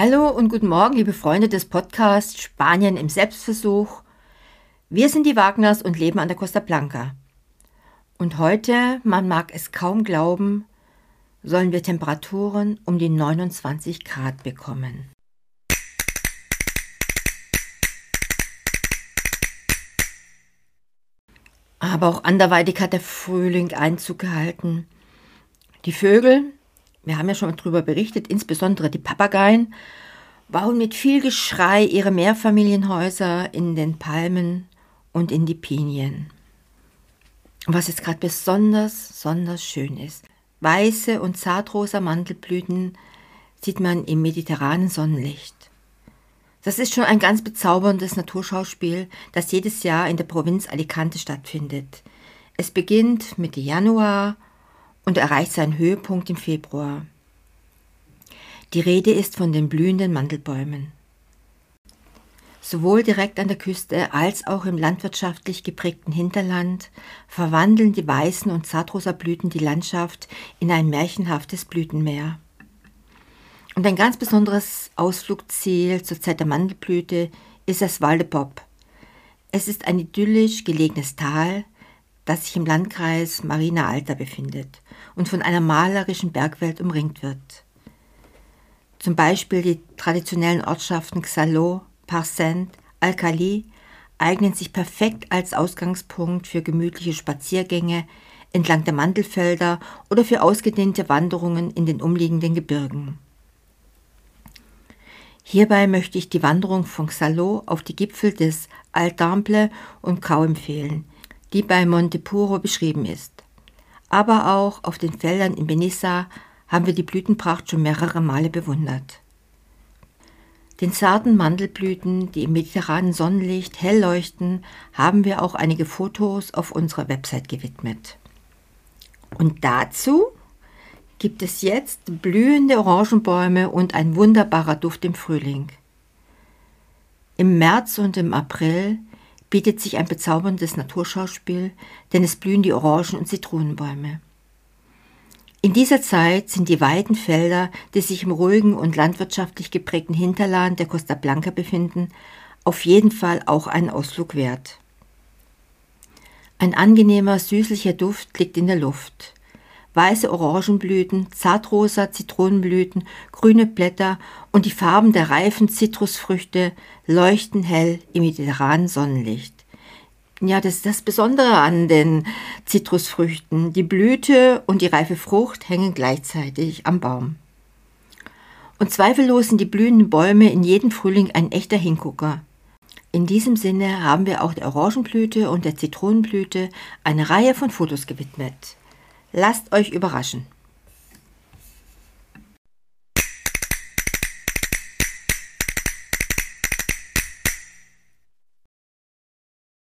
Hallo und guten Morgen, liebe Freunde des Podcasts Spanien im Selbstversuch. Wir sind die Wagners und leben an der Costa Blanca. Und heute, man mag es kaum glauben, sollen wir Temperaturen um die 29 Grad bekommen. Aber auch anderweitig hat der Frühling Einzug gehalten. Die Vögel, wir haben ja schon darüber berichtet, insbesondere die Papageien, bauen mit viel Geschrei ihre Mehrfamilienhäuser in den Palmen und in die Pinien. Was jetzt gerade besonders, besonders schön ist, weiße und zartrosa Mandelblüten sieht man im mediterranen Sonnenlicht. Das ist schon ein ganz bezauberndes Naturschauspiel, das jedes Jahr in der Provinz Alicante stattfindet. Es beginnt Mitte Januar und erreicht seinen Höhepunkt im Februar. Die Rede ist von den blühenden Mandelbäumen. Sowohl direkt an der Küste als auch im landwirtschaftlich geprägten Hinterland verwandeln die weißen und zartrosa Blüten die Landschaft in ein märchenhaftes Blütenmeer. Und ein ganz besonderes Ausflugsziel zur Zeit der Mandelblüte ist das Val de Pop. Es ist ein idyllisch gelegenes Tal, das sich im Landkreis Marina Alta befindet und von einer malerischen Bergwelt umringt wird. Zum Beispiel die traditionellen Ortschaften Xaló, Parcent, Alcali eignen sich perfekt als Ausgangspunkt für gemütliche Spaziergänge entlang der Mandelfelder oder für ausgedehnte Wanderungen in den umliegenden Gebirgen. Hierbei möchte ich die Wanderung von Xaló auf die Gipfel des Altample und Kau empfehlen, die bei Montepuro beschrieben ist. Aber auch auf den Feldern in Benissa haben wir die Blütenpracht schon mehrere Male bewundert. Den zarten Mandelblüten, die im mediterranen Sonnenlicht hell leuchten, haben wir auch einige Fotos auf unserer Website gewidmet. Und dazu gibt es jetzt blühende Orangenbäume und ein wunderbarer Duft im Frühling. Im März und im April bietet sich ein bezauberndes Naturschauspiel, denn es blühen die Orangen- und Zitronenbäume. In dieser Zeit sind die weiten Felder, die sich im ruhigen und landwirtschaftlich geprägten Hinterland der Costa Blanca befinden, auf jeden Fall auch einen Ausflug wert. Ein angenehmer, süßlicher Duft liegt in der Luft weiße Orangenblüten, zartrosa Zitronenblüten, grüne Blätter und die Farben der reifen Zitrusfrüchte leuchten hell im mediterranen Sonnenlicht. Ja, das ist das Besondere an den Zitrusfrüchten. Die Blüte und die reife Frucht hängen gleichzeitig am Baum. Und zweifellos sind die blühenden Bäume in jedem Frühling ein echter Hingucker. In diesem Sinne haben wir auch der Orangenblüte und der Zitronenblüte eine Reihe von Fotos gewidmet. Lasst euch überraschen.